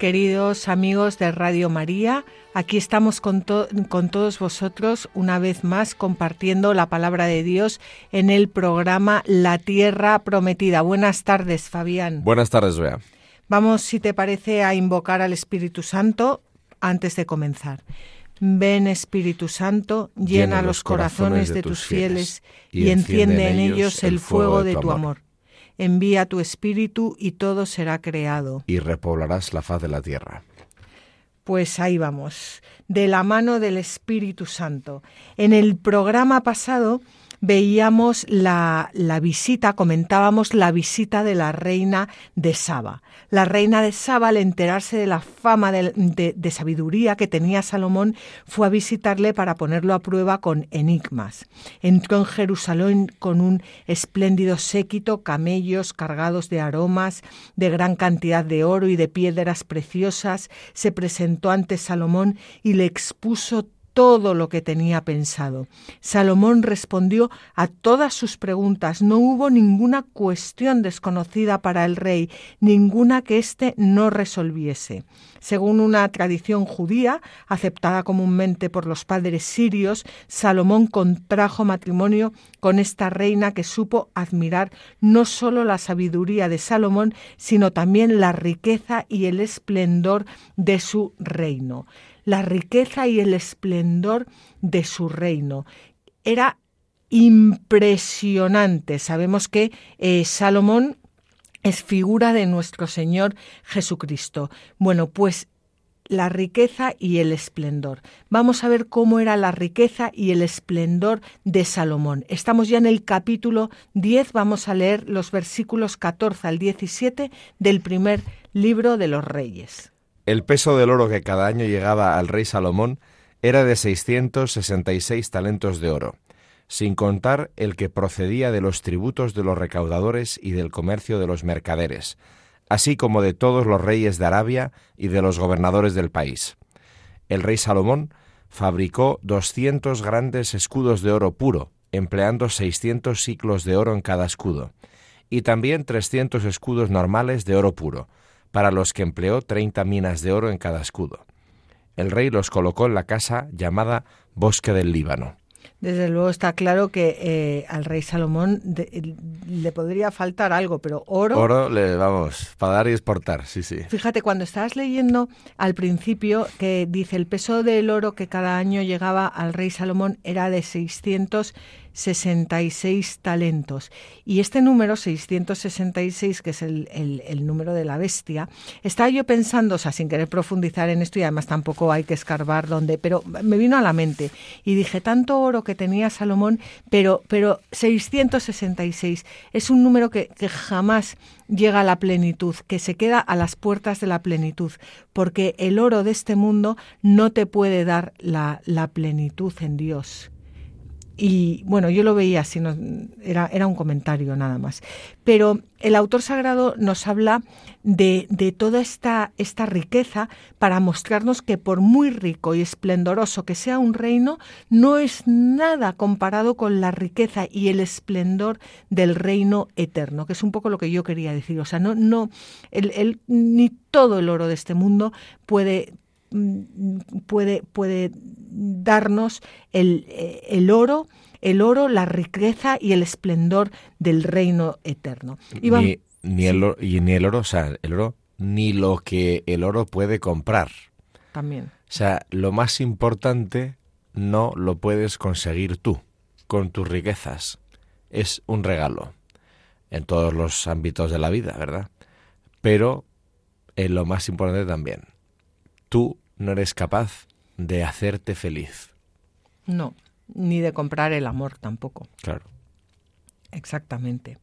Queridos amigos de Radio María, aquí estamos con, con, todos vosotros una vez más compartiendo la palabra de Dios en el programa La Tierra Prometida. Buenas tardes, Fabián. Buenas tardes, Bea. Vamos, si te parece, a invocar al Espíritu Santo antes de comenzar. Ven Espíritu Santo, llena, los corazones de tus fieles y enciende en ellos el fuego de tu amor envía tu espíritu y todo será creado. Y repoblarás la faz de la tierra. Pues ahí vamos, de la mano del Espíritu Santo. En el programa pasado veíamos la, visita, comentábamos la visita de la reina de Saba. La reina de Saba, al enterarse de la fama de, sabiduría que tenía Salomón, fue a visitarle para ponerlo a prueba con enigmas. Entró en Jerusalén con un espléndido séquito, camellos cargados de aromas, de gran cantidad de oro y de piedras preciosas, se presentó ante Salomón y le expuso todo lo que tenía pensado. Salomón respondió a todas sus preguntas. No hubo ninguna cuestión desconocida para el rey, ninguna que éste no resolviese. Según una tradición judía, aceptada comúnmente por los padres sirios, Salomón contrajo matrimonio con esta reina que supo admirar no sólo la sabiduría de Salomón, sino también la riqueza y el esplendor de su reino la riqueza y el esplendor de su reino. Era impresionante. Sabemos que eh, Salomón es figura de nuestro Señor Jesucristo. Bueno, pues la riqueza y el esplendor. Vamos a ver cómo era la riqueza y el esplendor de Salomón. Estamos ya en el capítulo 10, vamos a leer los versículos 14 al 17 del primer libro de los Reyes. El peso del oro que cada año llegaba al rey Salomón era de 666 talentos de oro, sin contar el que procedía de los tributos de los recaudadores y del comercio de los mercaderes, así como de todos los reyes de Arabia y de los gobernadores del país. El rey Salomón fabricó 200 grandes escudos de oro puro, empleando 600 ciclos de oro en cada escudo, y también 300 escudos normales de oro puro, para los que empleó treinta minas de oro en cada escudo. El rey los colocó en la casa llamada Bosque del Líbano. Desde luego está claro que eh, al rey Salomón le podría faltar algo, pero oro. Oro le vamos, para dar y exportar, sí, sí. Fíjate, cuando estabas leyendo al principio que dice el peso del oro que cada año llegaba al rey Salomón era de 600 66 talentos. Y este número, 666, que es el, el, número de la bestia, estaba yo pensando, o sea, sin querer profundizar en esto, y además tampoco hay que escarbar dónde, pero me vino a la mente. Y dije, tanto oro que tenía Salomón, pero, pero 666 es un número que, que jamás llega a la plenitud, que se queda a las puertas de la plenitud, porque el oro de este mundo no te puede dar la, la plenitud en Dios. Y bueno, yo lo veía así, era, era un comentario nada más. Pero el autor sagrado nos habla de, de, toda esta, esta riqueza para mostrarnos que por muy rico y esplendoroso que sea un reino, no es nada comparado con la riqueza y el esplendor del reino eterno, que es un poco lo que yo quería decir. O sea, no, no, el, ni todo el oro de este mundo puede, puede, puede darnos el, eh, el, oro, el oro, la riqueza y el esplendor del reino eterno. Y ni, el oro, y ni el oro, o sea, el oro, ni lo que el oro puede comprar. También. O sea, lo más importante no lo puedes conseguir tú con tus riquezas. Es un regalo en todos los ámbitos de la vida, ¿verdad? Pero en lo más importante también. Tú no eres capaz de hacerte feliz. No, ni de comprar el amor tampoco. Claro. Exactamente.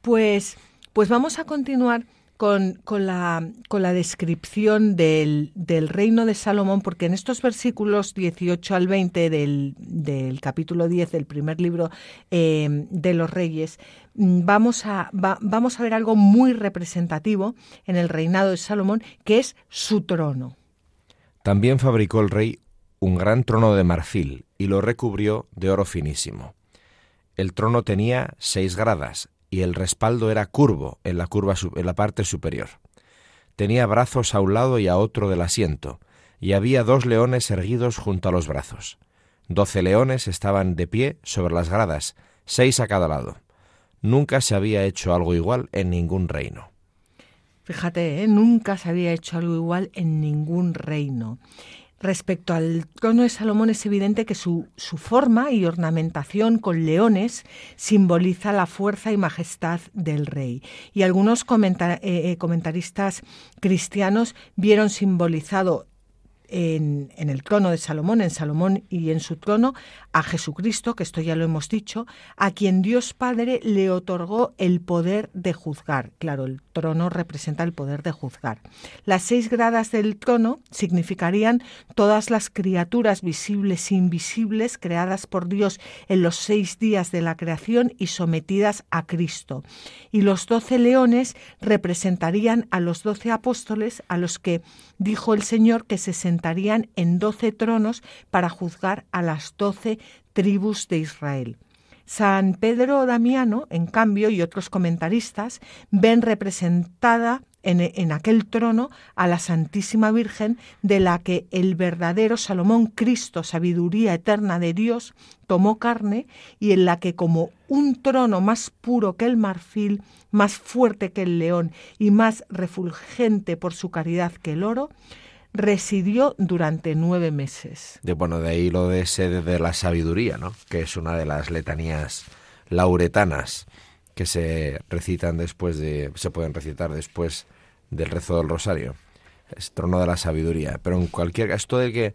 Pues, pues vamos a continuar con, con, la, con la descripción del, del, reino de Salomón, porque en estos versículos 18 al 20 del, del capítulo 10 del primer libro eh, de los reyes, mm, vamos a, vamos a ver algo muy representativo en el reinado de Salomón, que es su trono. También fabricó el rey un gran trono de marfil y lo recubrió de oro finísimo. El trono tenía seis gradas y el respaldo era curvo en la, curva, en la parte superior. Tenía brazos a un lado y a otro del asiento, y había dos leones erguidos junto a los brazos. Doce leones estaban de pie sobre las gradas, seis a cada lado. Nunca se había hecho algo igual en ningún reino. Fíjate, ¿eh? nunca se había hecho algo igual en ningún reino. Respecto al trono de Salomón es evidente que su, su, forma y ornamentación con leones simboliza la fuerza y majestad del rey. Y algunos eh, eh, comentaristas cristianos vieron simbolizado en, el trono de Salomón, en Salomón y en su trono, a Jesucristo, que esto ya lo hemos dicho, a quien Dios Padre le otorgó el poder de juzgar. Claro, el trono representa el poder de juzgar. Las seis gradas del trono significarían todas las criaturas visibles e invisibles creadas por Dios en los seis días de la creación y sometidas a Cristo. Y los doce leones representarían a los doce apóstoles a los que dijo el Señor que se sentarían en doce tronos para juzgar a las doce tribus de Israel. San Pedro Damiano, en cambio, y otros comentaristas ven representada en, aquel trono a la Santísima Virgen, de la que el verdadero Salomón Cristo, sabiduría eterna de Dios, tomó carne y en la que como un trono más puro que el marfil, más fuerte que el león y más refulgente por su caridad que el oro, residió durante nueve meses. De, bueno, de ahí lo de sede de la sabiduría, ¿no? Que es una de las letanías lauretanas que se recitan después de, se pueden recitar después del rezo del rosario. Es trono de la sabiduría. Pero en cualquier esto de que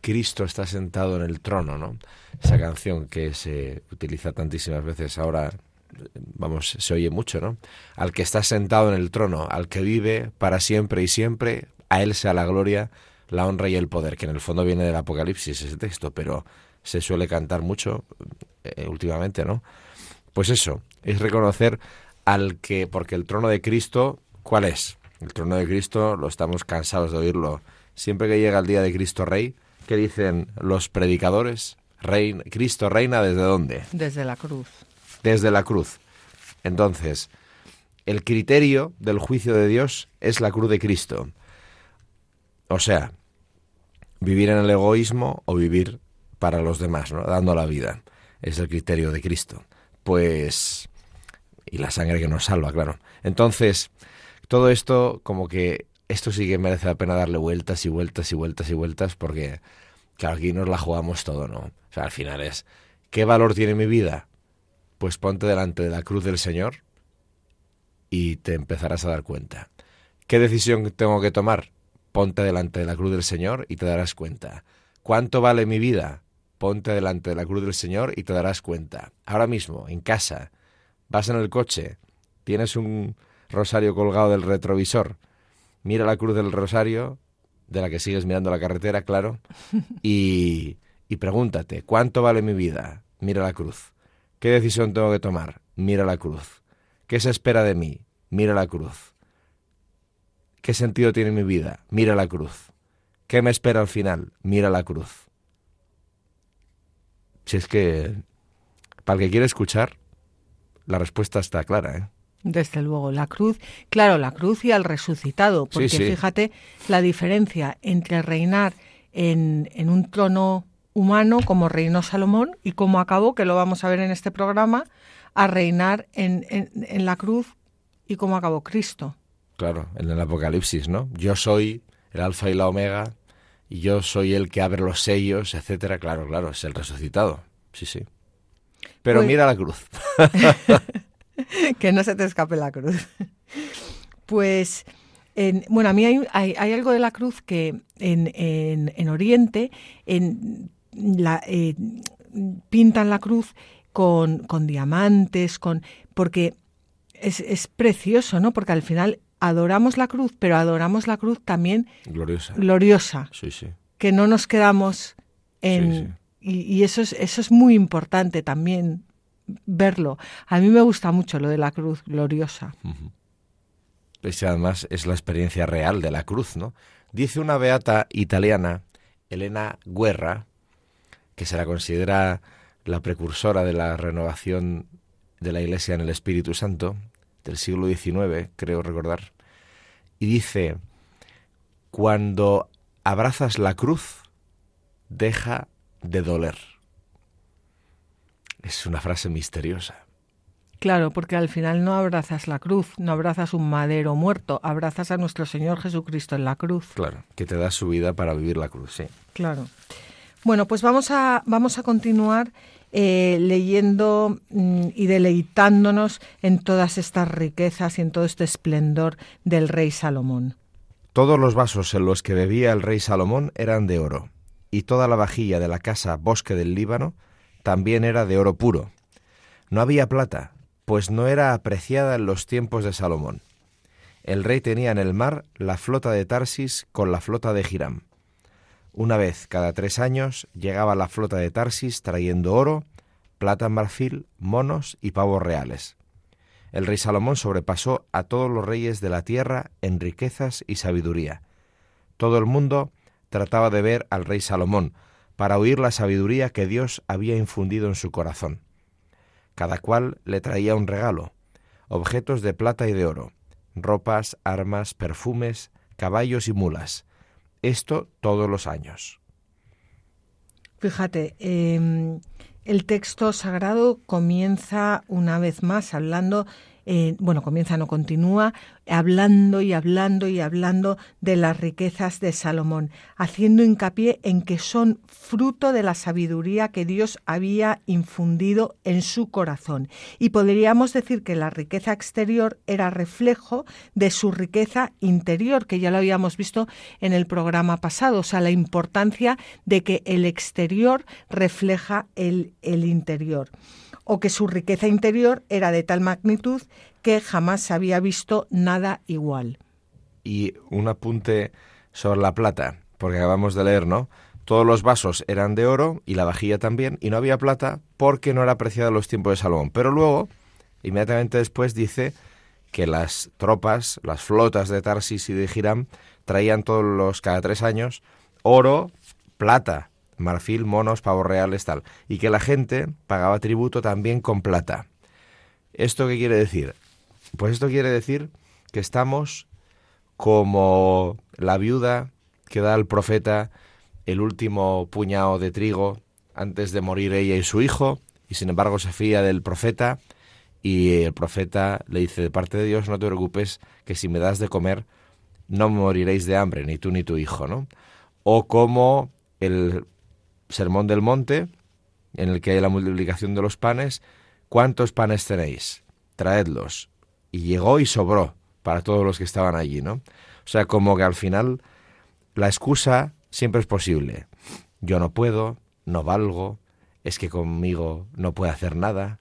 Cristo está sentado en el trono, ¿no? Esa canción que se utiliza tantísimas veces ahora, vamos, se oye mucho, ¿no? Al que está sentado en el trono, al que vive para siempre y siempre, a Él sea la gloria, la honra y el poder, que en el fondo viene del Apocalipsis ese texto, pero se suele cantar mucho eh, últimamente, ¿no? Pues eso, es reconocer al que, porque el trono de Cristo, ¿cuál es? El trono de Cristo, lo estamos cansados de oírlo. Siempre que llega el día de Cristo Rey, ¿qué dicen los predicadores? Rey, Cristo reina desde dónde? Desde la cruz. Desde la cruz. Entonces, el criterio del juicio de Dios es la cruz de Cristo. O sea, vivir en el egoísmo o vivir para los demás, ¿no? dando la vida. Es el criterio de Cristo. Pues... Y la sangre que nos salva, claro. Entonces, todo esto como que... Esto sí que merece la pena darle vueltas y vueltas y vueltas y vueltas porque, claro, aquí nos la jugamos todo, ¿no? O sea, al final es, ¿qué valor tiene mi vida? Pues ponte delante de la cruz del Señor y te empezarás a dar cuenta. ¿Qué decisión tengo que tomar? Ponte delante de la cruz del Señor y te darás cuenta. ¿Cuánto vale mi vida? Ponte delante de la cruz del Señor y te darás cuenta. Ahora mismo, en casa, vas en el coche, tienes un rosario colgado del retrovisor, mira la cruz del rosario, de la que sigues mirando la carretera, claro, y, y pregúntate, ¿cuánto vale mi vida? Mira la cruz. ¿Qué decisión tengo que tomar? Mira la cruz. ¿Qué se espera de mí? Mira la cruz. ¿Qué sentido tiene mi vida? Mira la cruz. ¿Qué me espera al final? Mira la cruz. Si es que, para el que quiere escuchar, la respuesta está clara, ¿eh? Desde luego, la cruz, claro, la cruz y al resucitado, porque fíjate la diferencia entre reinar en, en, un trono humano como reinó Salomón y como acabó, que lo vamos a ver en este programa, a reinar en, en, en la cruz y como acabó Cristo. Claro, en el Apocalipsis, ¿no? Yo soy el alfa y la omega, y yo soy el que abre los sellos, etcétera. Claro, claro, es el resucitado. Sí, sí. Pero pues mira la cruz. que no se te escape la cruz. Pues, en, bueno, a mí hay, hay, algo de la cruz que en, en, en Oriente en la, eh, pintan la cruz con, con diamantes, con porque es, es, precioso, ¿no? Porque al final adoramos la cruz, pero adoramos la cruz también gloriosa. gloriosa. Sí, sí. Que no nos quedamos en... Sí. Y, y eso, es, eso es muy importante también verlo. A mí me gusta mucho lo de la cruz gloriosa. Pues además es la experiencia real de la cruz, ¿no? Dice una beata italiana, Elena Guerra, que se la considera la precursora de la renovación de la Iglesia en el Espíritu Santo, del siglo XIX, creo recordar, y dice, cuando abrazas la cruz, deja de doler. Es una frase misteriosa. Claro, porque al final no abrazas la cruz, no abrazas un madero muerto, abrazas a nuestro Señor Jesucristo en la cruz. Claro, que te da su vida para vivir la cruz, sí. Claro. Bueno, pues vamos a, vamos a continuar eh, leyendo mm, y deleitándonos en todas estas riquezas y en todo este esplendor del rey Salomón. Todos los vasos en los que bebía el rey Salomón eran de oro, y toda la vajilla de la casa Bosque del Líbano también era de oro puro. No había plata, pues no era apreciada en los tiempos de Salomón. El rey tenía en el mar la flota de Tarsis con la flota de Hiram. Una vez cada tres años llegaba la flota de Tarsis trayendo oro, plata en marfil, monos y pavos reales. El rey Salomón sobrepasó a todos los reyes de la tierra en riquezas y sabiduría. Todo el mundo trataba de ver al rey Salomón para oír la sabiduría que Dios había infundido en su corazón. Cada cual le traía un regalo, objetos de plata y de oro, ropas, armas, perfumes, caballos y mulas. Esto todos los años. Fíjate, eh, el texto sagrado comienza una vez más hablando eh, bueno, comienza, no continúa, hablando y hablando y hablando de las riquezas de Salomón, haciendo hincapié en que son fruto de la sabiduría que Dios había infundido en su corazón. Y podríamos decir que la riqueza exterior era reflejo de su riqueza interior, que ya lo habíamos visto en el programa pasado, o sea, la importancia de que el exterior refleja el, el interior o que su riqueza interior era de tal magnitud que jamás se había visto nada igual. Y un apunte sobre la plata, porque acabamos de leer, ¿no? Todos los vasos eran de oro y la vajilla también, y no había plata porque no era apreciada en los tiempos de Salomón. Pero luego, inmediatamente después, dice que las tropas, las flotas de Tarsis y de Hiram, traían todos los, cada tres años, oro, plata, marfil, monos, pavos reales, tal, y que la gente pagaba tributo también con plata. ¿Esto qué quiere decir? Pues esto quiere decir que estamos como la viuda que da al profeta el último puñado de trigo antes de morir ella y su hijo, y sin embargo se fía del profeta, y el profeta le dice de parte de Dios, no te preocupes, que si me das de comer, no moriréis de hambre, ni tú ni tu hijo, ¿no? O como el Sermón del Monte, en el que hay la multiplicación de los panes, ¿cuántos panes tenéis? Traedlos. Y llegó y sobró para todos los que estaban allí, ¿no? O sea, como que al final la excusa siempre es posible. Yo no puedo, no valgo, es que conmigo no puede hacer nada.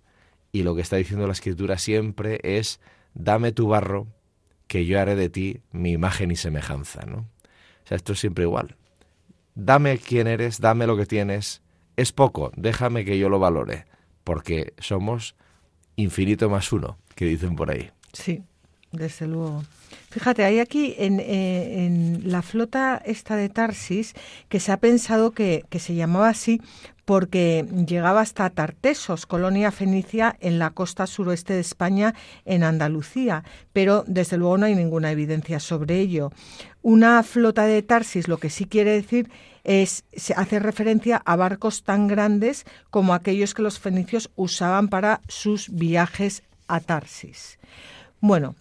Y lo que está diciendo la escritura siempre es, dame tu barro, que yo haré de ti mi imagen y semejanza, ¿no? O sea, esto es siempre igual dame quién eres, dame lo que tienes, es poco, déjame que yo lo valore, porque somos infinito más uno, que dicen por ahí. Sí, desde luego. Fíjate, hay aquí en, eh, en, la flota esta de Tarsis que se ha pensado que, que, se llamaba así porque llegaba hasta Tartesos, colonia fenicia en la costa suroeste de España, en Andalucía, pero desde luego no hay ninguna evidencia sobre ello. Una flota de Tarsis lo que sí quiere decir es, se hace referencia a barcos tan grandes como aquellos que los fenicios usaban para sus viajes a Tarsis. Bueno,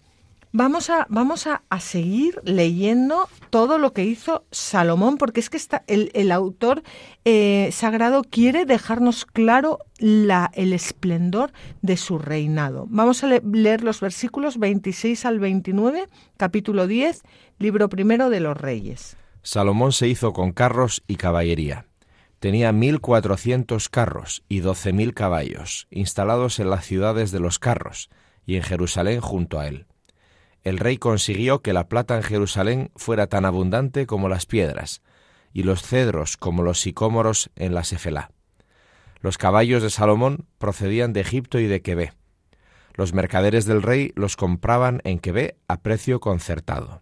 Vamos a, vamos a, a, seguir leyendo todo lo que hizo Salomón, porque es que está, el, el, autor eh, sagrado quiere dejarnos claro la, el esplendor de su reinado. Vamos a le leer los versículos 26 al 29, capítulo 10, libro primero de los Reyes. Salomón se hizo con carros y caballería. Tenía mil cuatrocientos carros y doce mil caballos, instalados en las ciudades de los carros y en Jerusalén junto a él el rey consiguió que la plata en Jerusalén fuera tan abundante como las piedras, y los cedros como los sicómoros en la Sefelá. Los caballos de Salomón procedían de Egipto y de Quebé. Los mercaderes del rey los compraban en Quebé a precio concertado.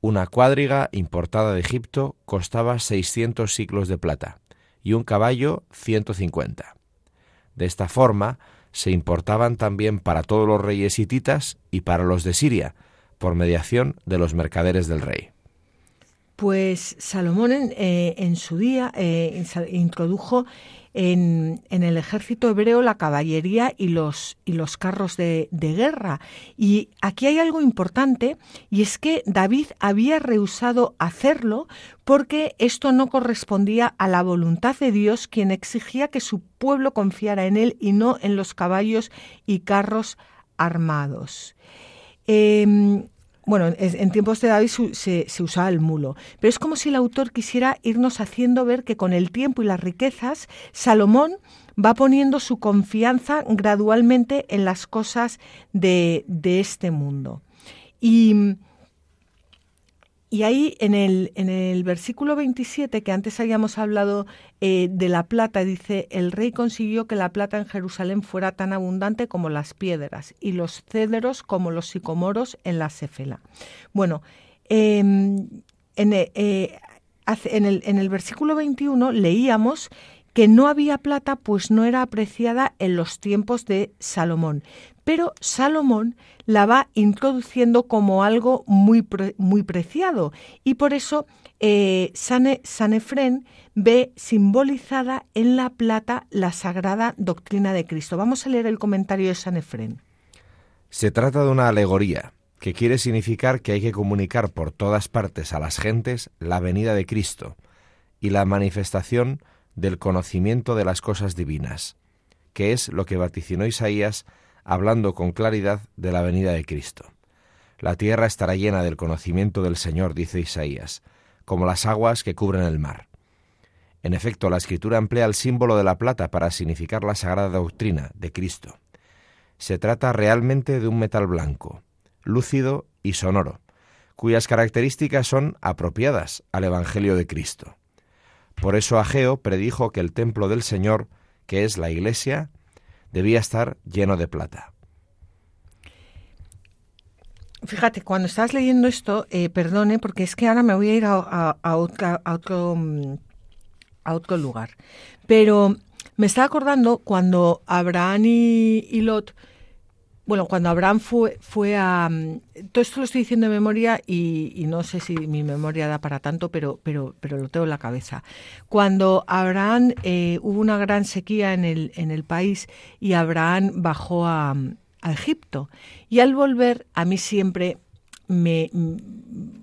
Una cuadriga importada de Egipto costaba 600 siglos de plata y un caballo 150. De esta forma se importaban también para todos los reyes hititas y para los de Siria, por mediación de los mercaderes del rey. Pues Salomón en, eh, su día eh, introdujo en, el ejército hebreo la caballería y los, y los carros de, guerra. Y aquí hay algo importante y es que David había rehusado hacerlo porque esto no correspondía a la voluntad de Dios, quien exigía que su pueblo confiara en él y no en los caballos y carros armados. Em, bueno, en tiempos de David se, usaba el mulo, pero es como si el autor quisiera irnos haciendo ver que con el tiempo y las riquezas, Salomón va poniendo su confianza gradualmente en las cosas de, de este mundo. Y y ahí en el, en el versículo 27, que antes habíamos hablado eh, de la plata, dice, el rey consiguió que la plata en Jerusalén fuera tan abundante como las piedras y los cedros como los sicomoros en la Sefela. Bueno, em, en, eh, en, el, en el versículo 21 leíamos que no había plata pues no era apreciada en los tiempos de Salomón. Pero Salomón la va introduciendo como algo muy, muy preciado y por eso eh, Sanefren ve simbolizada en la plata la sagrada doctrina de Cristo. Vamos a leer el comentario de Sanefren. Se trata de una alegoría que quiere significar que hay que comunicar por todas partes a las gentes la venida de Cristo y la manifestación del conocimiento de las cosas divinas, que es lo que vaticinó Isaías hablando con claridad de la venida de Cristo. La tierra estará llena del conocimiento del Señor, dice Isaías, como las aguas que cubren el mar. En efecto, la escritura emplea el símbolo de la plata para significar la sagrada doctrina de Cristo. Se trata realmente de un metal blanco, lúcido y sonoro, cuyas características son apropiadas al Evangelio de Cristo. Por eso Ageo predijo que el templo del Señor, que es la iglesia, debía estar lleno de plata. Fíjate, cuando estás leyendo esto, eh, perdone, porque es que ahora me voy a ir a, otro, mm, a otro lugar. Pero me estaba acordando cuando Abraham y Lot bueno, cuando Abraham fue, fue a... Mm, todo esto lo estoy diciendo de memoria y, no sé si mi memoria da para tanto, pero, pero, pero lo tengo en la cabeza. Cuando Abraham eh, hubo una gran sequía en el, en el país y Abraham bajó a, a Egipto. Y al volver, a mí siempre me,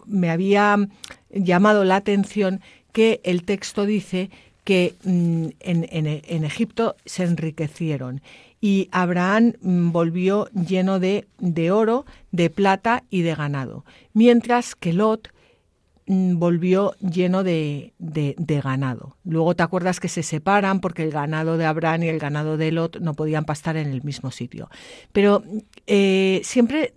me había llamado la atención que el texto dice que mm, en, en, en Egipto se enriquecieron y Abraham mm, volvió lleno de, de oro, de plata y de ganado, mientras que Lot mm, volvió lleno de, de, ganado. Luego te acuerdas que se separan porque el ganado de Abraham y el ganado de Lot no podían pastar en el mismo sitio. Pero eh, siempre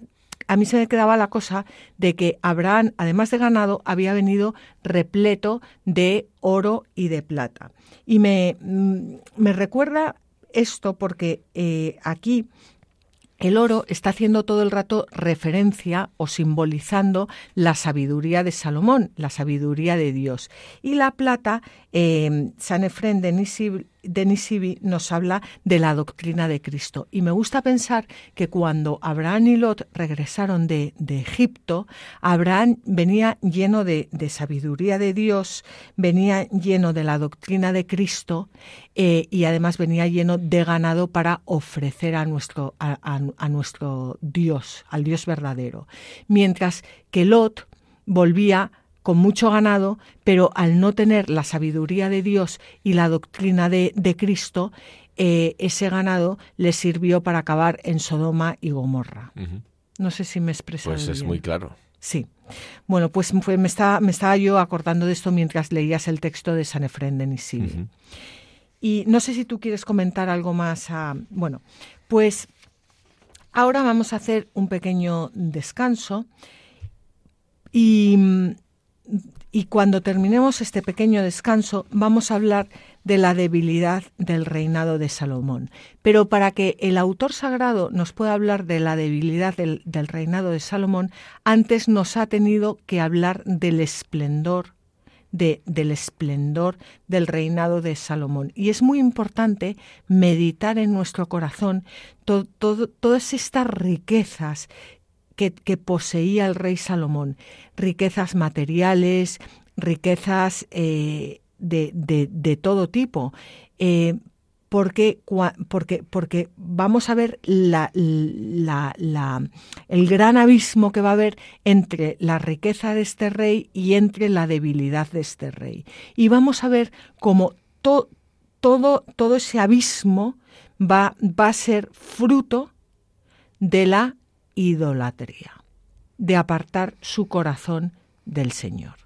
a mí se me quedaba la cosa de que Abraham, además de ganado, había venido repleto de oro y de plata. Y me, mm, me recuerda esto porque eh, aquí el oro está haciendo todo el rato referencia o simbolizando la sabiduría de Salomón, la sabiduría de Dios. Y la plata, eh, San Efren de Nisibi nos habla de la doctrina de Cristo. Y me gusta pensar que cuando Abraham y Lot regresaron de, Egipto, Abraham venía lleno de, sabiduría de Dios, venía lleno de la doctrina de Cristo eh, y además venía lleno de ganado para ofrecer a nuestro, a nuestro Dios, al Dios verdadero. Mientras que Lot volvía con mucho ganado, pero al no tener la sabiduría de Dios y la doctrina de, Cristo, eh, ese ganado le sirvió para acabar en Sodoma y Gomorra. No sé si me expreso. Pues es muy claro. Sí. Bueno, pues me, estaba, me estaba yo acordando de esto mientras leías el texto de San Efrén de Nisili. Y no sé si tú quieres comentar algo más. A, bueno, pues Ahora vamos a hacer un pequeño descanso y, y cuando terminemos este pequeño descanso vamos a hablar de la debilidad del reinado de Salomón. Pero para que el autor sagrado nos pueda hablar de la debilidad del, reinado de Salomón, antes nos ha tenido que hablar del esplendor de, del esplendor del reinado de Salomón. Y es muy importante meditar en nuestro corazón todas estas riquezas que, poseía el rey Salomón, riquezas materiales, riquezas eh, de, de, todo tipo. Eh, porque, porque, porque vamos a ver la, la, el gran abismo que va a haber entre la riqueza de este rey y entre la debilidad de este rey. Y vamos a ver cómo todo, todo ese abismo va, va a ser fruto de la idolatría, de apartar su corazón del Señor.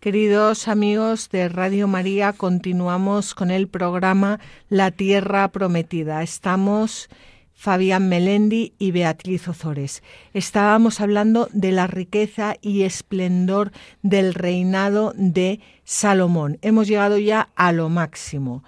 Queridos amigos de Radio María, continuamos con el programa La Tierra Prometida. Estamos Fabián Melendi y Beatriz Ozores. Estábamos hablando de la riqueza y esplendor del reinado de Salomón. Hemos llegado ya a lo máximo,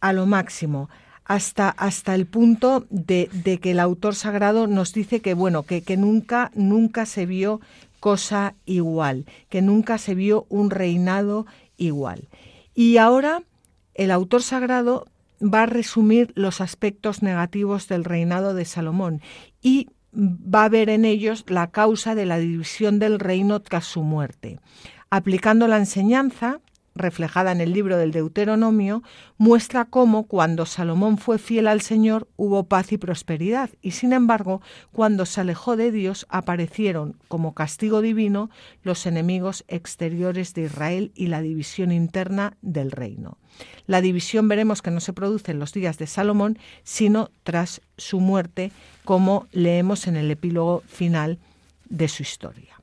a lo máximo. Hasta, hasta el punto de, que el autor sagrado nos dice que bueno, que, que nunca, nunca se vio cosa igual, que nunca se vio un reinado igual. Y ahora el autor sagrado va a resumir los aspectos negativos del reinado de Salomón y va a ver en ellos la causa de la división del reino tras su muerte. Aplicando la enseñanza, reflejada en el libro del Deuteronomio, muestra cómo cuando Salomón fue fiel al Señor hubo paz y prosperidad, y sin embargo, cuando se alejó de Dios aparecieron como castigo divino los enemigos exteriores de Israel y la división interna del reino. La división veremos que no se produce en los días de Salomón, sino tras su muerte, como leemos en el epílogo final de su historia.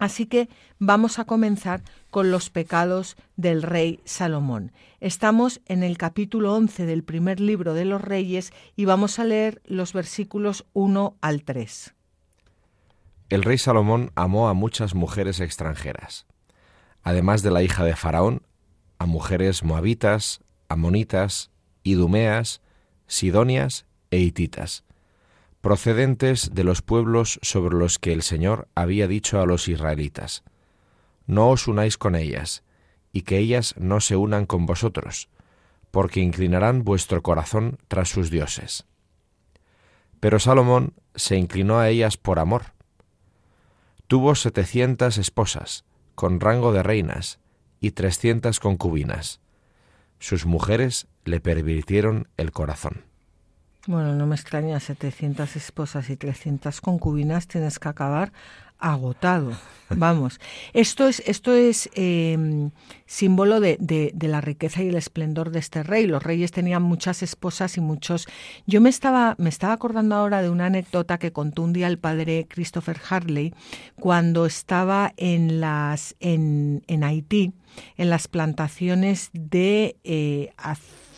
Así que vamos a comenzar con los pecados del rey Salomón. Estamos en el capítulo 11 del primer libro de los reyes y vamos a leer los versículos 1 al 3. El rey Salomón amó a muchas mujeres extranjeras, además de la hija de Faraón, a mujeres moabitas, amonitas, idumeas, sidonias e hititas procedentes de los pueblos sobre los que el Señor había dicho a los israelitas, No os unáis con ellas, y que ellas no se unan con vosotros, porque inclinarán vuestro corazón tras sus dioses. Pero Salomón se inclinó a ellas por amor. Tuvo setecientas esposas, con rango de reinas, y trescientas concubinas. Sus mujeres le pervirtieron el corazón. Bueno, no me extraña, 700 esposas y 300 concubinas tienes que acabar agotado. Vamos, esto es, esto es em, símbolo de, de, la riqueza y el esplendor de este rey. Los reyes tenían muchas esposas y muchos. Yo me estaba, me estaba acordando ahora de una anécdota que contó un día el padre Christopher Harley cuando estaba en las en, en Haití, en las plantaciones de eh, azúcar.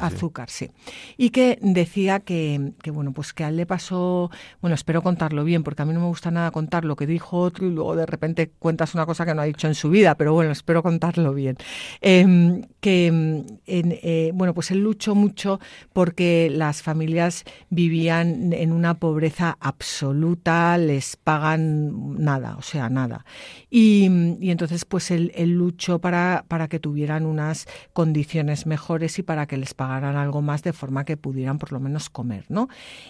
Azúcar, sí. Y que decía que, que, bueno, pues que a él le pasó, bueno, espero contarlo bien, porque a mí no me gusta nada contar lo que dijo otro y luego de repente cuentas una cosa que no ha dicho en su vida, pero bueno, espero contarlo bien. Em, que, en, eh, bueno, pues él luchó mucho porque las familias vivían en una pobreza absoluta, les pagan nada, o sea, nada. Y, y entonces, pues él, él luchó para, para que tuvieran unas condiciones mejores y para que les pagaran algo más de forma que pudieran por lo menos comer, ¿no?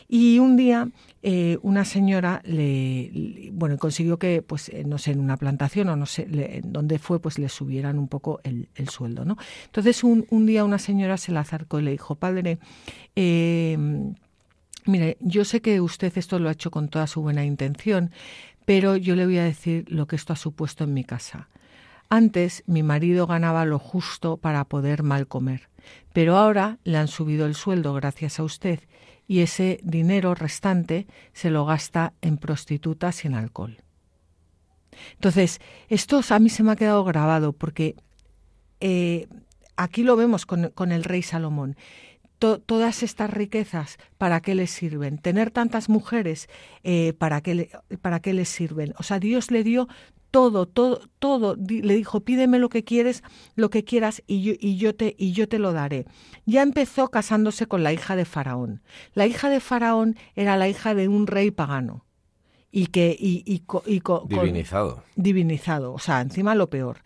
Y un día eh, una señora le, bueno, consiguió que, pues, eh, no sé, en una plantación o no sé en dónde fue, pues le subieran un poco el, sueldo, ¿no? Entonces un, día una señora se le acercó y le dijo, padre, eh, mire, yo sé que usted esto lo ha hecho con toda su buena intención, pero yo le voy a decir lo que esto ha supuesto en mi casa. Antes mi marido ganaba lo justo para poder mal comer, pero ahora le han subido el sueldo gracias a usted y ese dinero restante se lo gasta en prostitutas y en alcohol. Entonces, esto a mí se me ha quedado grabado porque eh, aquí lo vemos con, el rey Salomón. todas estas riquezas, ¿para qué les sirven? Tener tantas mujeres, eh, ¿para, qué ¿para qué les sirven? O sea, Dios le dio todo, todo, todo. Le dijo, pídeme lo que quieres, lo que quieras y yo, y yo, te, y yo te lo daré. Ya empezó casándose con la hija de Faraón. La hija de Faraón era la hija de un rey pagano y que y, y, divinizado divinizado o sea encima lo peor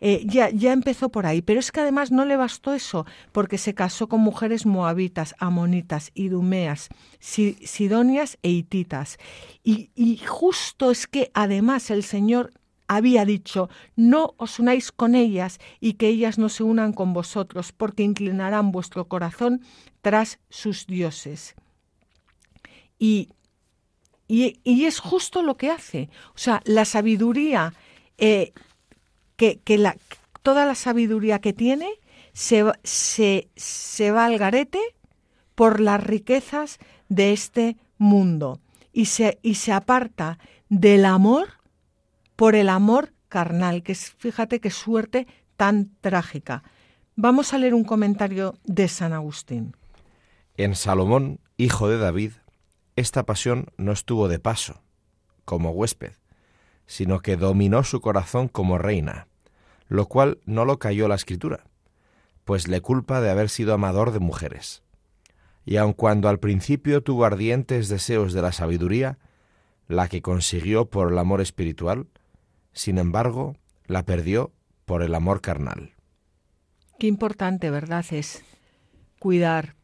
eh, ya ya empezó por ahí pero es que además no le bastó eso porque se casó con mujeres moabitas amonitas idumeas sidonias e hititas y, y justo es que además el señor había dicho, no os unáis con ellas y que ellas no se unan con vosotros, porque inclinarán vuestro corazón tras sus dioses. Y, y, es justo lo que hace. O sea, la sabiduría, eh, que, que la, toda la sabiduría que tiene se, se, se va al garete por las riquezas de este mundo y se, y se aparta del amor por el amor carnal, que es, fíjate qué suerte tan trágica. Vamos a leer un comentario de San Agustín. En Salomón hijo de David, esta pasión no estuvo de paso, como huésped, sino que dominó su corazón como reina, lo cual no lo cayó la escritura, pues le culpa de haber sido amador de mujeres. Y aun cuando al principio tuvo ardientes deseos de la sabiduría, la que consiguió por el amor espiritual, sin embargo, la perdió por el amor carnal. Qué importante, ¿verdad? Es cuidar.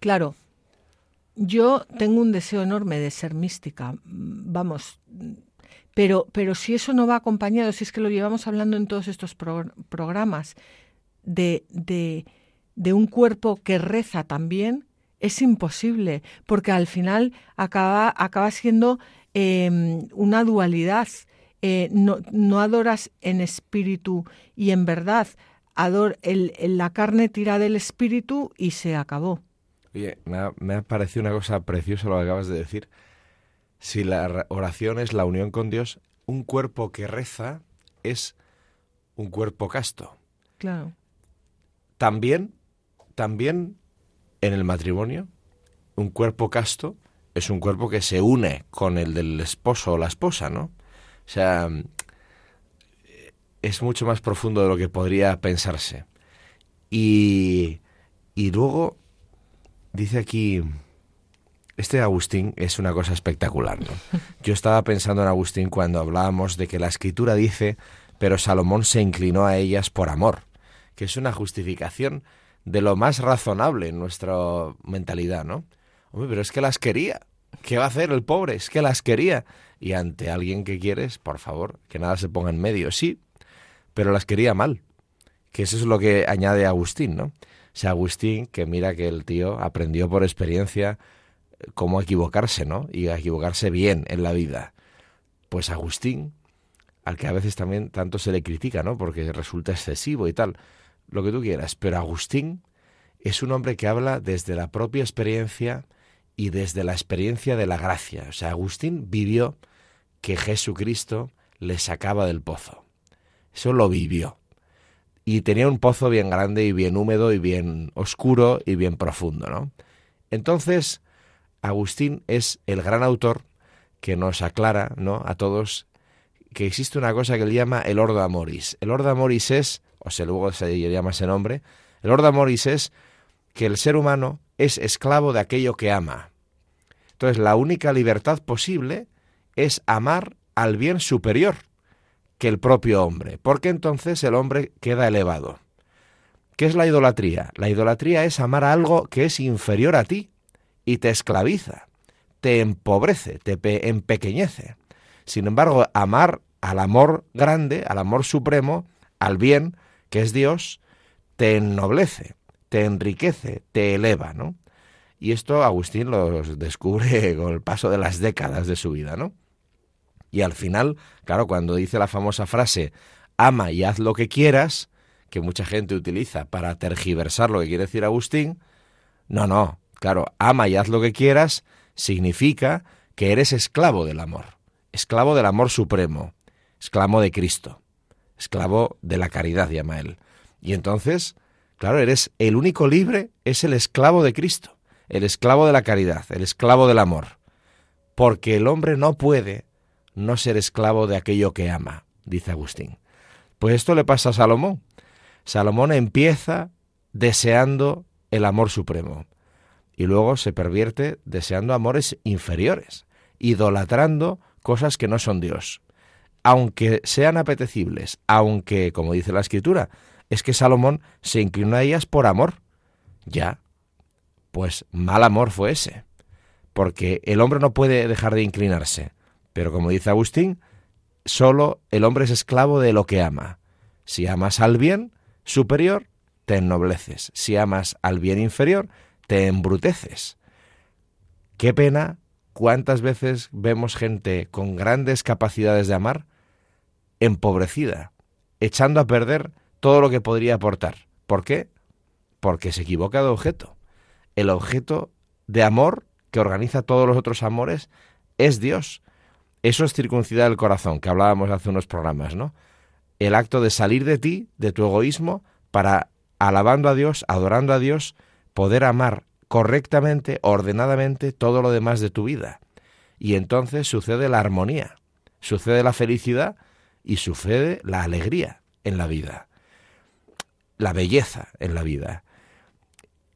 Claro, yo tengo un deseo enorme de ser mística, vamos, pero, pero si eso no va acompañado, si es que lo llevamos hablando en todos estos programas, de, de, un cuerpo que reza también, es imposible, porque al final acaba, acaba siendo em, una dualidad. Eh, no, no, adoras en espíritu y en verdad, ador, el, la carne tira del espíritu y se acabó. Oye, me ha, me ha parecido una cosa preciosa lo que acabas de decir. Si la oración es la unión con Dios, un cuerpo que reza es un cuerpo casto. Claro. También, también en el matrimonio, un cuerpo casto es un cuerpo que se une con el del esposo o la esposa, ¿no? O sea, es mucho más profundo de lo que podría pensarse. Y, y luego dice aquí, este Agustín es una cosa espectacular, ¿no? Yo estaba pensando en Agustín cuando hablábamos de que la escritura dice, pero Salomón se inclinó a ellas por amor que es una justificación de lo más razonable en nuestra mentalidad, ¿no? Hombre, pero es que las quería. ¿Qué va a hacer el pobre? Es que las quería. Y ante alguien que quieres, por favor, que nada se ponga en medio. Sí, pero las quería mal. Que eso es lo que añade Agustín, ¿no? O sea, Agustín, que mira que el tío aprendió por experiencia eh, cómo equivocarse, ¿no? Y a equivocarse bien en la vida. Pues Agustín, al que a veces también tanto se le critica, ¿no? Porque resulta excesivo y tal lo que tú quieras, pero Agustín es un hombre que habla desde la propia experiencia y desde la experiencia de la gracia. O sea, Agustín vivió que Jesucristo le sacaba del pozo. Eso lo vivió. Y tenía un pozo bien grande y bien húmedo y bien oscuro y bien profundo, ¿no? Entonces, Agustín es el gran autor que nos aclara, ¿no? A todos que existe una cosa que él llama el ordo amoris. El ordo amoris es o sea, luego se llama ese nombre, el Ordo Moris es que el ser humano es esclavo de aquello que ama. Entonces, la única libertad posible es amar al bien superior que el propio hombre, porque entonces el hombre queda elevado. ¿Qué es la idolatría? La idolatría es amar a algo que es inferior a ti y te esclaviza, te empobrece, te empequeñece. Sin embargo, amar al amor grande, al amor supremo, al bien, que es Dios, te ennoblece, te enriquece, te eleva, ¿no? Y esto Agustín lo descubre con el paso de las décadas de su vida, ¿no? Y al final, claro, cuando dice la famosa frase, ama y haz lo que quieras, que mucha gente utiliza para tergiversar lo que quiere decir Agustín, no, no, claro, ama y haz lo que quieras significa que eres esclavo del amor, esclavo del amor supremo, esclavo de Cristo esclavo de la caridad, llama él. Y entonces, claro, eres el único libre, es el esclavo de Cristo, el esclavo de la caridad, el esclavo del amor. Porque el hombre no puede no ser esclavo de aquello que ama, dice Agustín. Pues esto le pasa a Salomón. Salomón empieza deseando el amor supremo y luego se pervierte deseando amores inferiores, idolatrando cosas que no son Dios aunque sean apetecibles, aunque, como dice la escritura, es que Salomón se inclinó a ellas por amor. Ya, pues mal amor fue ese, porque el hombre no puede dejar de inclinarse, pero como dice Agustín, solo el hombre es esclavo de lo que ama. Si amas al bien superior, te ennobleces. Si amas al bien inferior, te embruteces. Qué pena cuántas veces vemos gente con grandes capacidades de amar empobrecida, echando a perder todo lo que podría aportar. ¿Por qué? Porque se equivoca de objeto. El objeto de amor que organiza todos los otros amores es Dios. Eso es circuncidar el corazón, que hablábamos hace unos programas, ¿no? El acto de salir de ti, de tu egoísmo, para, alabando a Dios, adorando a Dios, poder amar correctamente, ordenadamente todo lo demás de tu vida. Y entonces sucede la armonía, sucede la felicidad y sucede la alegría en la vida, la belleza en la vida.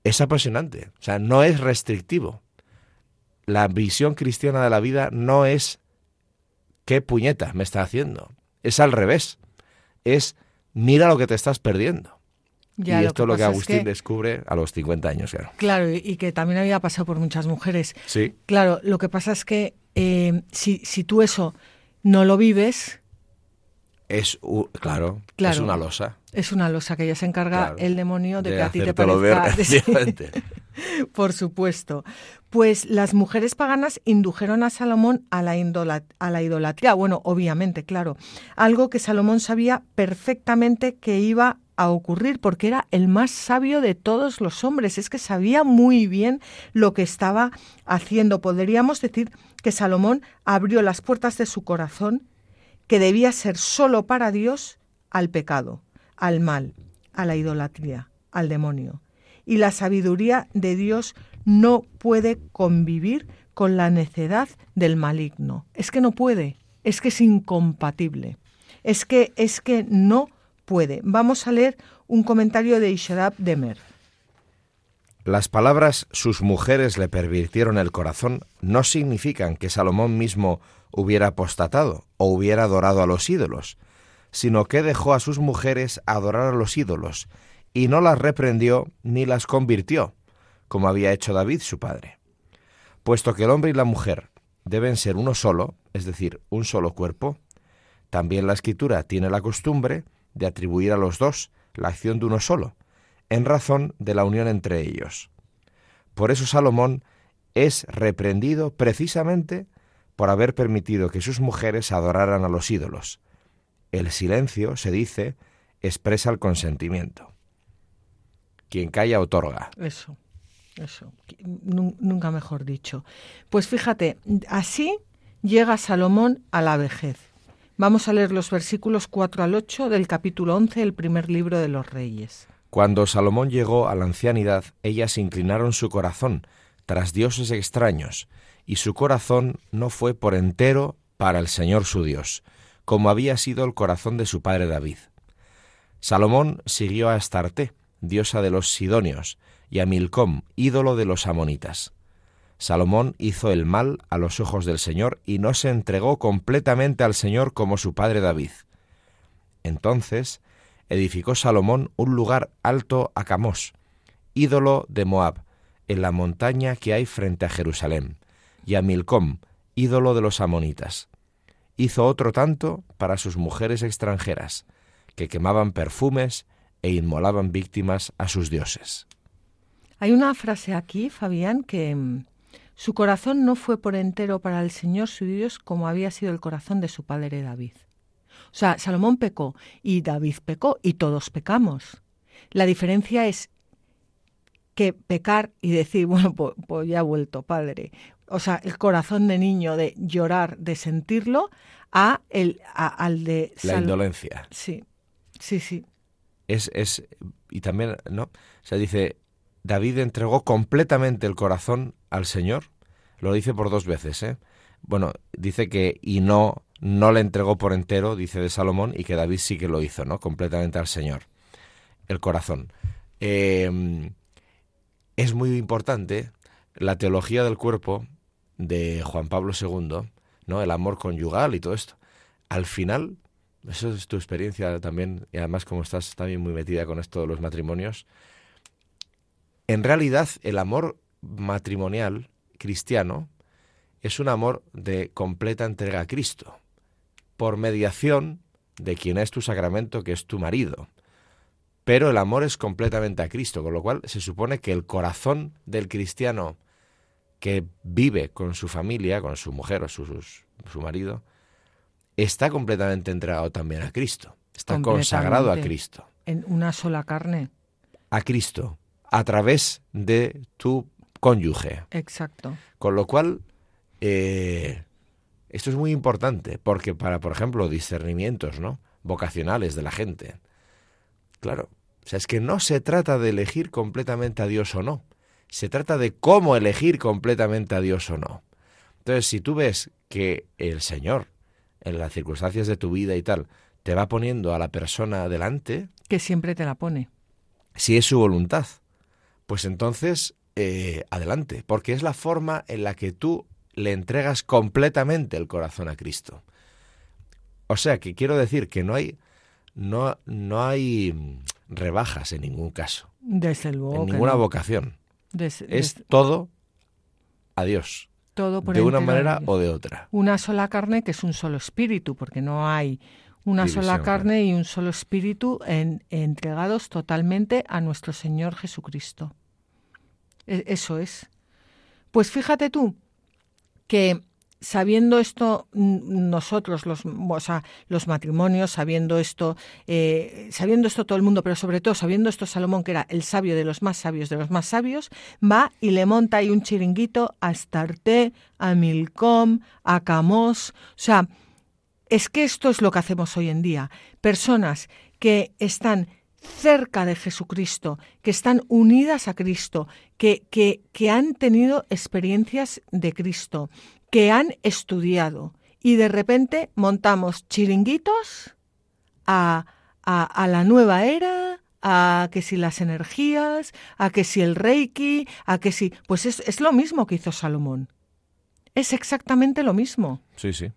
Es apasionante, o sea, no es restrictivo. La visión cristiana de la vida no es qué puñeta me está haciendo, es al revés, es mira lo que te estás perdiendo. y esto es lo que Agustín descubre a los 50 años, claro. Claro, y que también había pasado por muchas mujeres. Sí. Claro, lo que pasa es que eh, si, si tú eso no lo vives, es, claro, es una losa. Es una losa que ya se encarga el demonio de, que a ti te parezca. Por supuesto. Pues las mujeres paganas indujeron a Salomón a la, idolatría. Bueno, obviamente, claro. Algo que Salomón sabía perfectamente que iba a ocurrir porque era el más sabio de todos los hombres. Es que sabía muy bien lo que estaba haciendo. Podríamos decir que Salomón abrió las puertas de su corazón que debía ser solo para Dios al pecado, al mal, a la idolatría, al demonio. Y la sabiduría de Dios no puede convivir con la necedad del maligno. Es que no puede, es que es incompatible. Es que es que no puede. Vamos a leer un comentario de Isharab Demer. Las palabras sus mujeres le pervirtieron el corazón no significan que Salomón mismo hubiera apostatado o hubiera adorado a los ídolos, sino que dejó a sus mujeres adorar a los ídolos, y no las reprendió ni las convirtió, como había hecho David su padre. Puesto que el hombre y la mujer deben ser uno solo, es decir, un solo cuerpo, también la escritura tiene la costumbre de atribuir a los dos la acción de uno solo, en razón de la unión entre ellos. Por eso Salomón es reprendido precisamente por haber permitido que sus mujeres adoraran a los ídolos. El silencio, se dice, expresa el consentimiento. Quien calla otorga. Eso, eso. Nunca mejor dicho. Pues fíjate, así llega Salomón a la vejez. Vamos a leer los versículos 4 al 8 del capítulo 11 del primer libro de los Reyes. Cuando Salomón llegó a la ancianidad, ellas inclinaron su corazón tras dioses extraños y su corazón no fue por entero para el Señor su Dios, como había sido el corazón de su padre David. Salomón siguió a Astarte, diosa de los Sidonios, y a Milcom, ídolo de los amonitas. Salomón hizo el mal a los ojos del Señor y no se entregó completamente al Señor como su padre David. Entonces edificó Salomón un lugar alto a Camos, ídolo de Moab, en la montaña que hay frente a Jerusalén, y a Milcom, ídolo de los amonitas. Hizo otro tanto para sus mujeres extranjeras, que quemaban perfumes e inmolaban víctimas a sus dioses. Hay una frase aquí, Fabián, que mm, su corazón no fue por entero para el Señor su Dios como había sido el corazón de su padre David. O sea, Salomón pecó y David pecó y todos pecamos. La diferencia es que pecar y decir, bueno, pues, pues ya ha vuelto, padre, o sea, el corazón de niño de llorar, de sentirlo, a el, al de... La indolencia. Sí, sí, sí. Es, es, y también, ¿no? O sea, dice, David entregó completamente el corazón al Señor. Lo dice por dos veces, ¿eh? Bueno, dice que y no, no le entregó por entero, dice de Salomón, y que David sí que lo hizo, ¿no? Completamente al Señor. El corazón. Eh, es muy importante la teología del cuerpo de Juan Pablo II, ¿no? El amor conyugal y todo esto. Al final, eso es tu experiencia también, y además como estás también muy metida con esto de los matrimonios, en realidad el amor matrimonial cristiano es un amor de completa entrega a Cristo, por mediación de quien es tu sacramento, que es tu marido. Pero el amor es completamente a Cristo, con lo cual se supone que el corazón del cristiano que vive con su familia, con su mujer o su, su, marido, está completamente entregado también a Cristo. Está consagrado a Cristo. En una sola carne. A Cristo, a través de tu cónyuge. Exacto. Con lo cual, eh, esto es muy importante, porque para, por ejemplo, discernimientos ¿no? vocacionales de la gente, claro, o sea, es que no se trata de elegir completamente a Dios o no, se trata de cómo elegir completamente a Dios o no. Entonces, si tú ves que el Señor, en las circunstancias de tu vida y tal, te va poniendo a la persona delante. Que siempre te la pone. Si es su voluntad, pues entonces eh, adelante, porque es la forma en la que tú le entregas completamente el corazón a Cristo. O sea que quiero decir que no hay, no, no hay mm, rebajas en ningún caso. Desde luego. En ninguna vocación. es todo a Dios. Todo por de una manera o de otra. Una sola carne que es un solo espíritu, porque no hay una sola carne y un solo espíritu en, entregados totalmente a nuestro Señor Jesucristo. E, eso es. Pues fíjate tú que sabiendo esto nosotros los o sea, los matrimonios sabiendo esto eh, sabiendo esto todo el mundo pero sobre todo sabiendo esto Salomón que era el sabio de los más sabios de los más sabios va y le monta ahí un chiringuito a Astarte a Milcom a Camos o sea es que esto es lo que hacemos hoy en día. Personas que están cerca de Jesucristo, que están unidas a Cristo, que, que, que han tenido experiencias de Cristo, que han estudiado y de repente montamos chiringuitos a, a, la nueva era, a que si las energías, a que si el reiki, a que si... Pues es, es lo mismo que hizo Salomón. Es exactamente lo mismo. Sí, sí.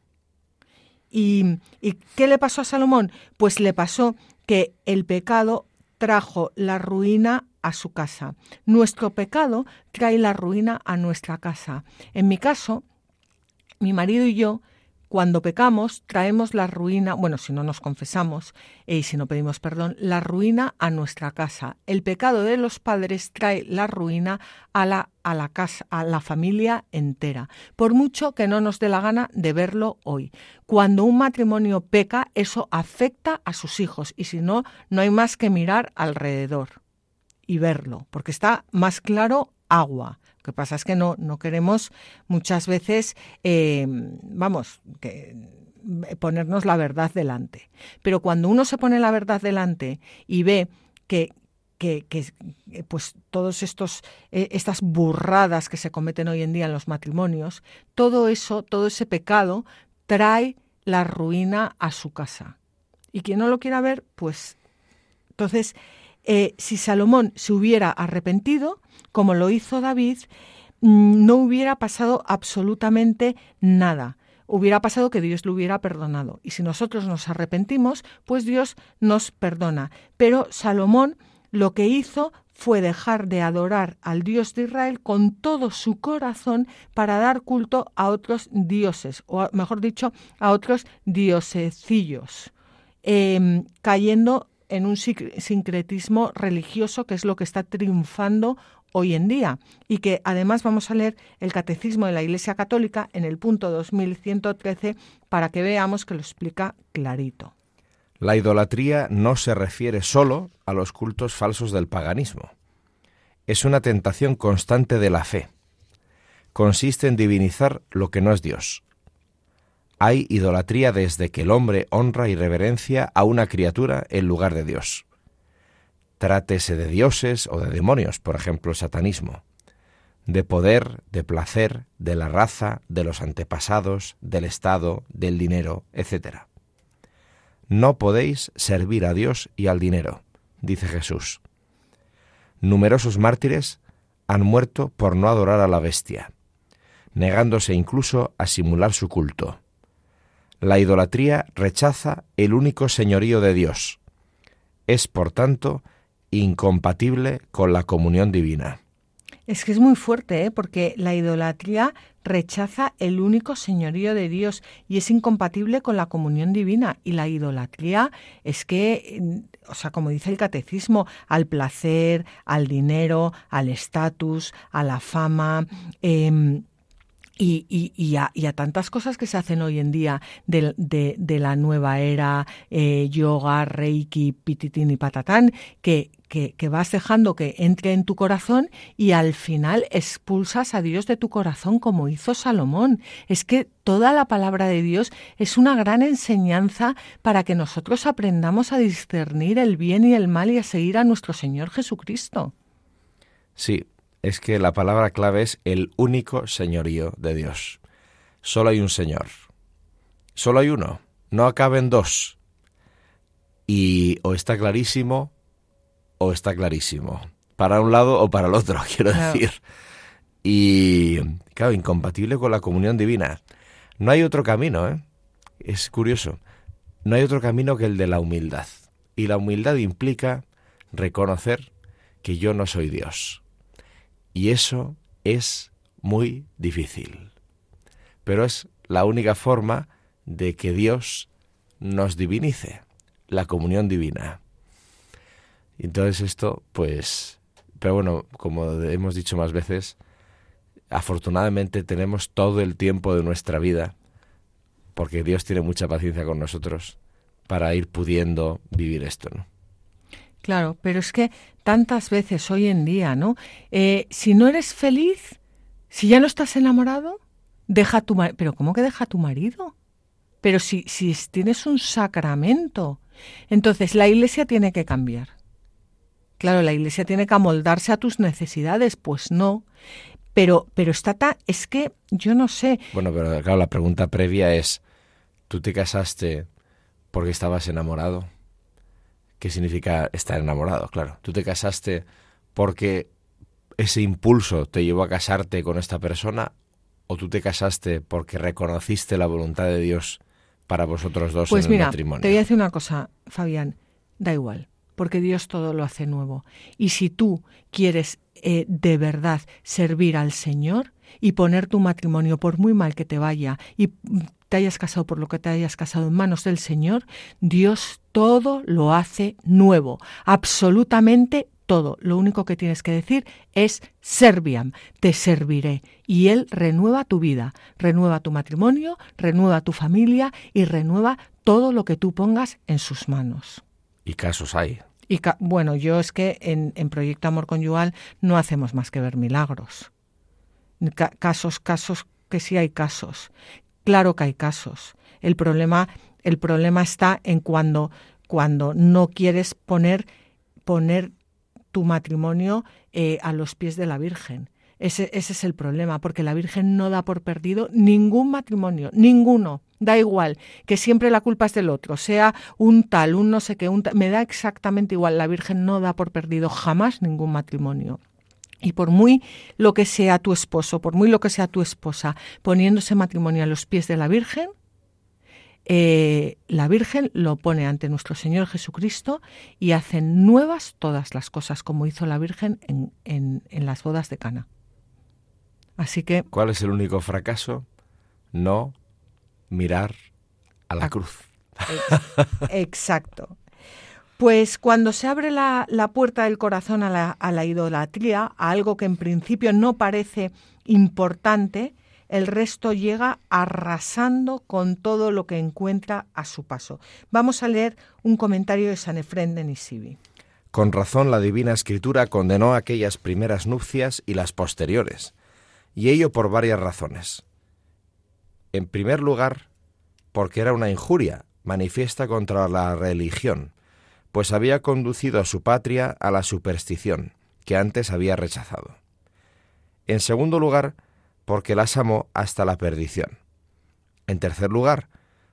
¿Y, ¿Y qué le pasó a Salomón? Pues le pasó que el pecado trajo la ruina a su casa. Nuestro pecado trae la ruina a nuestra casa. En mi caso, mi marido y yo, cuando pecamos, traemos la ruina, bueno, si no nos confesamos eh, y si no pedimos perdón, la ruina a nuestra casa. El pecado de los padres trae la ruina a la, a la casa, a la familia entera, por mucho que no nos dé la gana de verlo hoy. Cuando un matrimonio peca, eso afecta a sus hijos y si no, no hay más que mirar alrededor y verlo, porque está más claro agua. Lo que pasa es que no, no queremos muchas veces, eh, vamos, que ponernos la verdad delante. Pero cuando uno se pone la verdad delante y ve que, que, pues todos estos eh, estas burradas que se cometen hoy en día en los matrimonios, todo eso, todo ese pecado trae la ruina a su casa. Y quien no lo quiera ver, pues entonces eh, si Salomón se hubiera arrepentido, como lo hizo David, mm, no hubiera pasado absolutamente nada. Hubiera pasado que Dios lo hubiera perdonado. Y si nosotros nos arrepentimos, pues Dios nos perdona. Pero Salomón lo que hizo fue dejar de adorar al Dios de Israel con todo su corazón para dar culto a otros dioses, o mejor dicho, a otros diosecillos, em, cayendo en un sincretismo religioso que es lo que está triunfando hoy en día y que además vamos a leer el Catecismo de la Iglesia Católica en el punto 2113 para que veamos que lo explica clarito. La idolatría no se refiere solo a los cultos falsos del paganismo. Es una tentación constante de la fe. Consiste en divinizar lo que no es Dios, hay idolatría desde que el hombre honra y reverencia a una criatura en lugar de Dios. Trátese de dioses o de demonios, por ejemplo, el satanismo, de poder, de placer, de la raza, de los antepasados, del Estado, del dinero, etc. No podéis servir a Dios y al dinero, dice Jesús. Numerosos mártires han muerto por no adorar a la bestia, negándose incluso a simular su culto. La idolatría rechaza el único señorío de Dios. Es, por tanto, incompatible con la comunión divina. Es que es muy fuerte, ¿eh? porque la idolatría rechaza el único señorío de Dios y es incompatible con la comunión divina. Y la idolatría es que, o sea, como dice el catecismo, al placer, al dinero, al estatus, a la fama, em, y, y, y, a, y, a, tantas cosas que se hacen hoy en día de, de, de la nueva era, eh, yoga, reiki, pititín y patatán, que, que, que, vas dejando que entre en tu corazón y al final expulsas a Dios de tu corazón como hizo Salomón. Es que toda la palabra de Dios es una gran enseñanza para que nosotros aprendamos a discernir el bien y el mal y a seguir a nuestro Señor Jesucristo. Sí, es que la palabra clave es el único señorío de Dios. Solo hay un Señor. Solo hay uno. No caben dos. Y o está clarísimo o está clarísimo. Para un lado o para el otro, quiero decir. Y, claro, incompatible con la comunión divina. No hay otro camino, ¿eh? Es curioso. No hay otro camino que el de la humildad. Y la humildad implica reconocer que yo no soy Dios. Y eso es muy difícil. Pero es la única forma de que Dios nos divinice, la comunión divina. Entonces esto, pues, pero bueno, como hemos dicho más veces, afortunadamente tenemos todo el tiempo de nuestra vida, porque Dios tiene mucha paciencia con nosotros, para ir pudiendo vivir esto, ¿no? Claro, pero es que tantas veces hoy en día, ¿no? Eh, si no eres feliz, si ya no estás enamorado, deja tu marido. Pero ¿cómo que deja a tu marido? Pero si, si tienes un sacramento, entonces la iglesia tiene que cambiar. Claro, la iglesia tiene que amoldarse a tus necesidades, pues no. Pero, pero está es que yo no sé. Bueno, pero claro, la pregunta previa es, ¿tú te casaste porque estabas enamorado? ¿Qué significa estar enamorado? Claro, tú te casaste porque ese impulso te llevó a casarte con esta persona o tú te casaste porque reconociste la voluntad de Dios para vosotros dos pues en mira, el matrimonio. Te voy a decir una cosa, Fabián, da igual, porque Dios todo lo hace nuevo. Y si tú quieres eh, de verdad servir al Señor y poner tu matrimonio, por muy mal que te vaya, y te hayas casado por lo que te hayas casado en manos del Señor, Dios todo lo hace nuevo, absolutamente todo. Lo único que tienes que decir es serviam, te serviré. Y Él renueva tu vida, renueva tu matrimonio, renueva tu familia y renueva todo lo que tú pongas en sus manos. Y casos hay. Y bueno, yo es que en, en, Proyecto Amor Conyugal no hacemos más que ver milagros. Casos, casos, que sí hay casos. Claro que hay casos. El problema, el problema está en cuando, cuando no quieres poner, poner tu matrimonio eh, a los pies de la Virgen. Ese, ese, es el problema, porque la Virgen no da por perdido ningún matrimonio, ninguno. Da igual, que siempre la culpa es del otro, sea un tal, un no sé qué, un tal, me da exactamente igual. La Virgen no da por perdido jamás ningún matrimonio. Y por muy lo que sea tu esposo, por muy lo que sea tu esposa, poniéndose matrimonio a los pies de la Virgen, eh, la Virgen lo pone ante nuestro Señor Jesucristo y hace nuevas todas las cosas como hizo la Virgen en, en, las bodas de Cana. Así que. ¿Cuál es el único fracaso? No mirar a la cruz. Exacto. Pues cuando se abre la, la puerta del corazón a la, a la idolatría, a algo que en principio no parece importante, el resto llega arrasando con todo lo que encuentra a su paso. Vamos a leer un comentario de San Efrén de Nisibi. Con razón la Divina Escritura condenó aquellas primeras nupcias y las posteriores, y ello por varias razones. En primer lugar, porque era una injuria manifiesta contra la religión, pues había conducido a su patria a la superstición, que antes había rechazado. En segundo lugar, porque las amó hasta la perdición. En tercer lugar,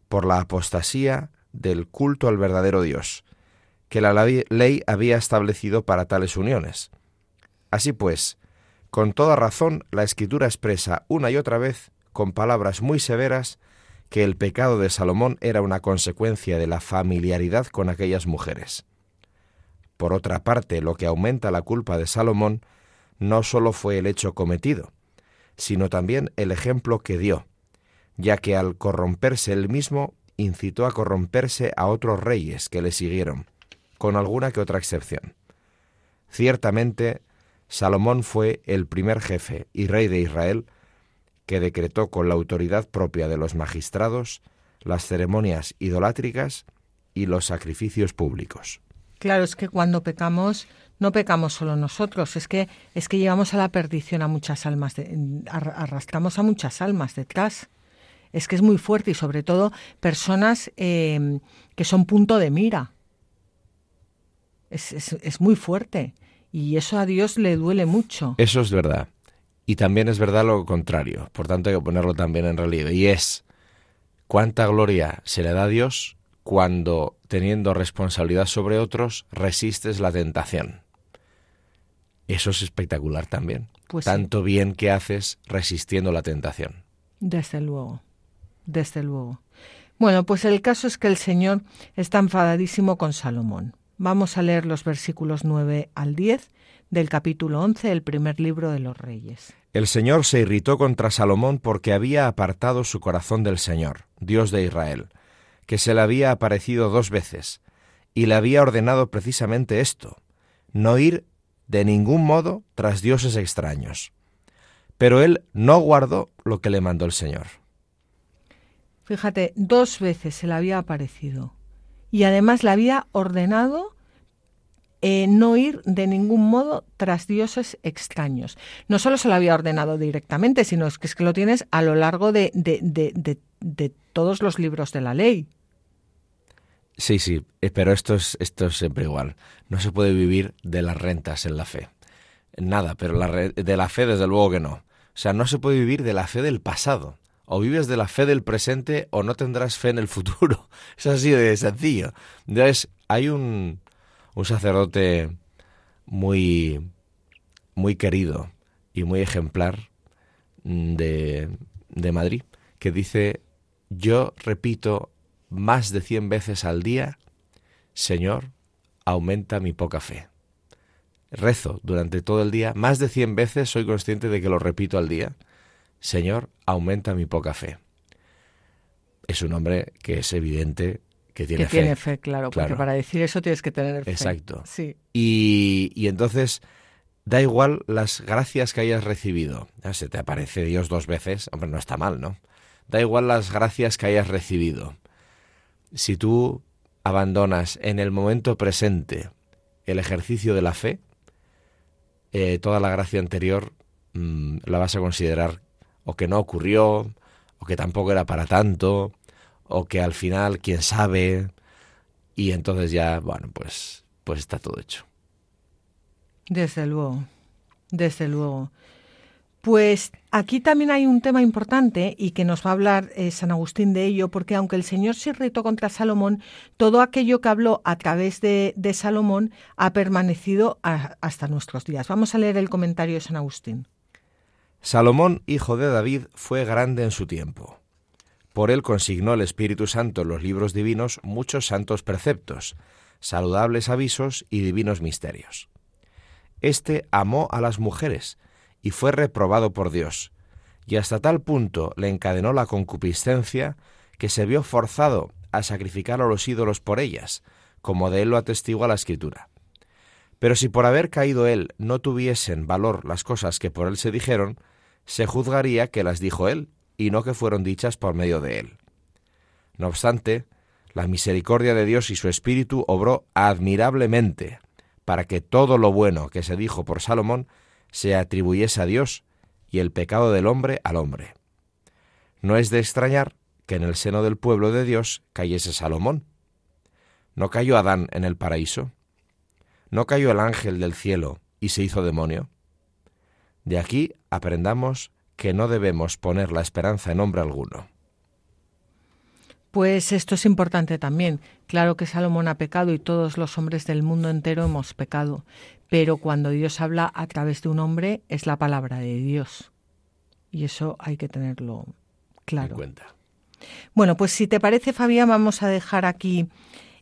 por la apostasía del culto al verdadero Dios, que la ley había establecido para tales uniones. Así pues, con toda razón, la Escritura expresa una y otra vez, con palabras muy severas, que el pecado de Salomón era una consecuencia de la familiaridad con aquellas mujeres. Por otra parte, lo que aumenta la culpa de Salomón no sólo fue el hecho cometido, sino también el ejemplo que dio, ya que al corromperse él mismo incitó a corromperse a otros reyes que le siguieron, con alguna que otra excepción. Ciertamente, Salomón fue el primer jefe y rey de Israel que decretó con la autoridad propia de los magistrados las ceremonias idolátricas y los sacrificios públicos. Claro, es que cuando pecamos no pecamos solo nosotros, es que es que llevamos a la perdición a muchas almas, arrastramos a muchas almas detrás. Es que es muy fuerte y sobre todo personas em, que son punto de mira. Es, es, muy fuerte. Y eso a Dios le duele mucho. Eso es verdad. Y también es verdad lo contrario. Por tanto, hay que ponerlo también en relieve. Y es cuánta gloria se le da a Dios cuando, teniendo responsabilidad sobre otros, resistes la tentación. Eso es espectacular también. Pues sí. Tanto bien que haces resistiendo la tentación. Desde luego, desde luego. Bueno, pues el caso es que el Señor está enfadadísimo con Salomón. Vamos a leer los versículos 9 al 10 del capítulo 11 del primer libro de los Reyes. El Señor se irritó contra Salomón porque había apartado su corazón del Señor, Dios de Israel, que se le había aparecido dos veces, y le había ordenado precisamente esto, no ir de ningún modo tras dioses extraños. Pero él no guardó lo que le mandó el Señor. Fíjate, dos veces se le había aparecido y además le había ordenado eh, no ir de ningún modo tras dioses extraños. No solo se lo había ordenado directamente, sino es que, es que lo tienes a lo largo de, de, de, de, todos los libros de la ley. Sí, sí, eh, pero esto es, esto es siempre igual. No se puede vivir de las rentas en la fe. Nada, pero la re- de la fe desde luego que no. O sea, no se puede vivir de la fe del pasado. O vives de la fe del presente o no tendrás fe en el futuro. Es así de sencillo. Entonces, hay un, un sacerdote muy, muy querido y muy ejemplar mm, de, de Madrid que dice, yo repito más de cien veces al día, Señor, aumenta mi poca fe. Rezo durante todo el día, más de cien veces soy consciente de que lo repito al día, Señor, aumenta mi poca fe. Es un hombre que es evidente que tiene que fe. tiene fe, claro, porque para decir eso tienes que tener fe. Exacto. Sí. Y, y entonces da igual las gracias que hayas recibido. Ya Se te aparece Dios dos veces, hombre, no está mal, ¿no? Da igual las gracias que hayas recibido. Si tú abandonas en el momento presente el ejercicio de la fe, eh, toda la gracia anterior mm, la vas a considerar o que no ocurrió, o que tampoco era para tanto, o que al final, quién sabe, y entonces ya, bueno, pues, pues está todo hecho. Desde luego, desde luego. Pues aquí también hay un tema importante y que nos va a hablar eh, San Agustín de ello, porque aunque el Señor se irritó contra Salomón, todo aquello que habló a través de, de Salomón ha permanecido a- hasta nuestros días. Vamos a leer el comentario de San Agustín. Salomón, hijo de David, fue grande en su tiempo. Por él consignó el Espíritu Santo en los libros divinos muchos santos preceptos, saludables avisos y divinos misterios. Este amó a las mujeres y fue reprobado por Dios, y hasta tal punto le encadenó la concupiscencia que se vio forzado a sacrificar a los ídolos por ellas, como de él lo atestigua la Escritura. Pero si por haber caído él no tuviesen valor las cosas que por él se dijeron, se juzgaría que las dijo él, y no que fueron dichas por medio de él. No obstante, la misericordia de Dios y su Espíritu obró admirablemente para que todo lo bueno que se dijo por Salomón se atribuyese a Dios y el pecado del hombre al hombre. No es de extrañar que en el seno del pueblo de Dios cayese Salomón. ¿No cayó Adán en el paraíso? ¿No cayó el ángel del cielo y se hizo demonio? De aquí aprendamos que no debemos poner la esperanza en hombre alguno. Pues esto es importante también. Claro que Salomón ha pecado y todos los hombres del mundo entero hemos pecado, pero cuando Dios habla a través de un hombre es la palabra de Dios. Y eso hay que tenerlo En claro. cuenta. Bueno, pues si te parece, Fabián, vamos a dejar aquí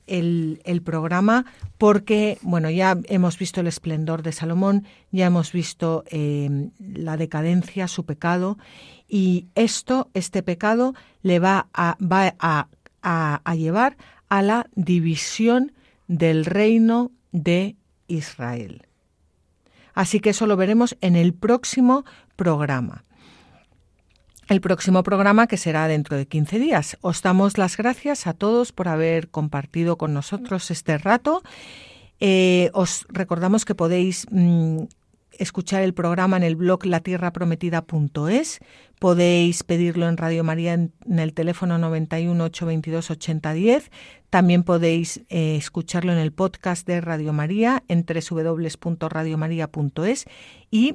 el, programa porque, bueno, ya hemos visto el esplendor de Salomón, ya hemos visto eh, la decadencia, su pecado, y esto, este pecado, le va a, va a llevar a la división del reino de Israel. Así que eso lo veremos en el próximo programa el próximo programa que será dentro de 15 días. Os damos las gracias a todos por haber compartido con nosotros este rato. Eh, os recordamos que podéis mm, escuchar el programa en el blog latierraprometida.es. Podéis pedirlo en Radio María en, el teléfono 91 822 8010. También podéis eh, escucharlo en el podcast de Radio María en www.radiomaria.es y